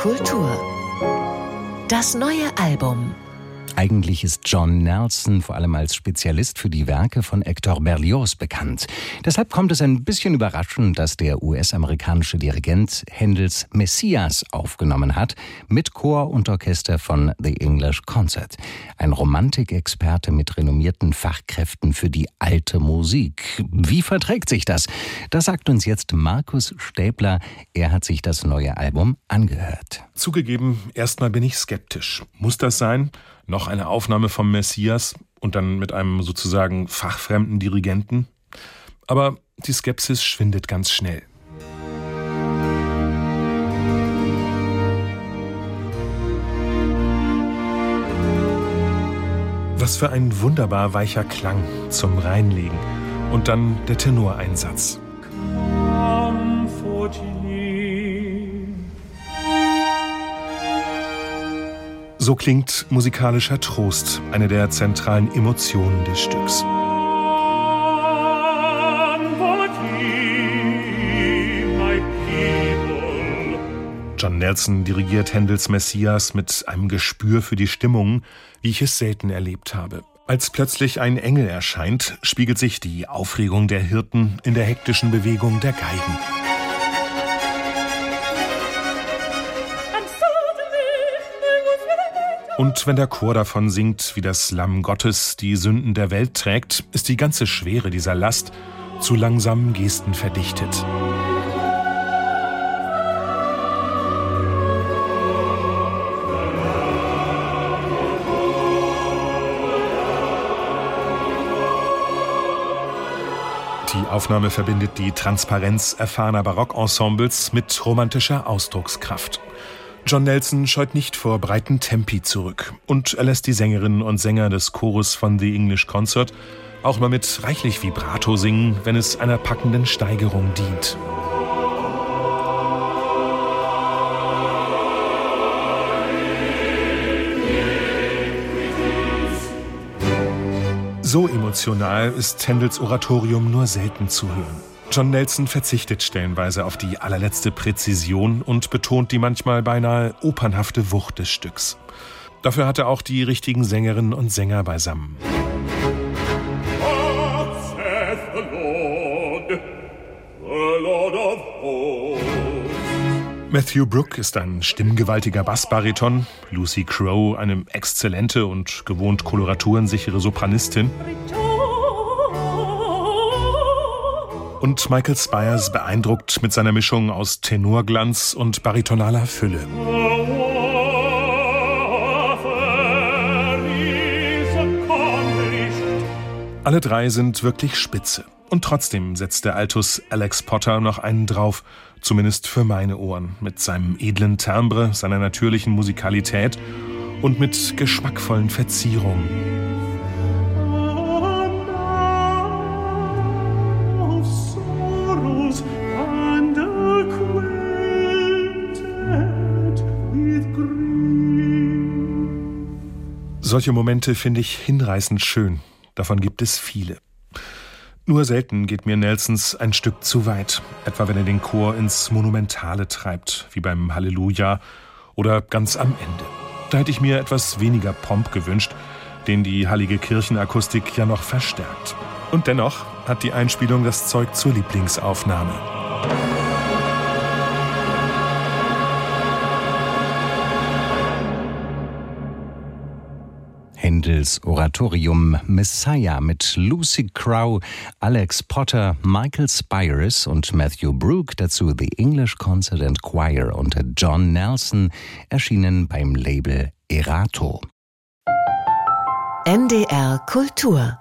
Kultur. Das neue Album. Eigentlich ist John Nelson vor allem als Spezialist für die Werke von Hector Berlioz bekannt. Deshalb kommt es ein bisschen überraschend, dass der US-amerikanische Dirigent Händels Messias aufgenommen hat, mit Chor und Orchester von The English Concert. Ein Romantikexperte mit renommierten Fachkräften für die alte Musik. Wie verträgt sich das? Das sagt uns jetzt Markus Stäbler. Er hat sich das neue Album angehört. Zugegeben, erstmal bin ich skeptisch. Muss das sein? Noch eine Aufnahme vom Messias und dann mit einem sozusagen fachfremden Dirigenten. Aber die Skepsis schwindet ganz schnell. Was für ein wunderbar weicher Klang zum Reinlegen und dann der Tenoreinsatz. So klingt musikalischer Trost, eine der zentralen Emotionen des Stücks. John Nelson dirigiert Händels Messias mit einem Gespür für die Stimmung, wie ich es selten erlebt habe. Als plötzlich ein Engel erscheint, spiegelt sich die Aufregung der Hirten in der hektischen Bewegung der Geigen. Und wenn der Chor davon singt, wie das Lamm Gottes die Sünden der Welt trägt, ist die ganze Schwere dieser Last zu langsamen Gesten verdichtet. Die Aufnahme verbindet die Transparenz erfahrener Barockensembles mit romantischer Ausdruckskraft. John Nelson scheut nicht vor breiten Tempi zurück und er lässt die Sängerinnen und Sänger des Chores von The English Concert auch mal mit reichlich Vibrato singen, wenn es einer packenden Steigerung dient. So emotional ist Händels Oratorium nur selten zu hören. John Nelson verzichtet stellenweise auf die allerletzte Präzision und betont die manchmal beinahe opernhafte Wucht des Stücks. Dafür hat er auch die richtigen Sängerinnen und Sänger beisammen. Matthew Brook ist ein stimmgewaltiger Bassbariton, Lucy Crow eine exzellente und gewohnt koloraturen-sichere Sopranistin. Und Michael Spires beeindruckt mit seiner Mischung aus Tenorglanz und baritonaler Fülle. Alle drei sind wirklich spitze. Und trotzdem setzt der Altus Alex Potter noch einen drauf, zumindest für meine Ohren, mit seinem edlen Timbre, seiner natürlichen Musikalität und mit geschmackvollen Verzierungen. Solche Momente finde ich hinreißend schön. Davon gibt es viele. Nur selten geht mir Nelsons ein Stück zu weit, etwa wenn er den Chor ins Monumentale treibt, wie beim Halleluja oder ganz am Ende. Da hätte ich mir etwas weniger Pomp gewünscht, den die heilige Kirchenakustik ja noch verstärkt. Und dennoch hat die Einspielung das Zeug zur Lieblingsaufnahme. Händels Oratorium Messiah mit Lucy Crow, Alex Potter, Michael Spires und Matthew Brook, dazu The English Concert and Choir unter John Nelson, erschienen beim Label Erato. NDR Kultur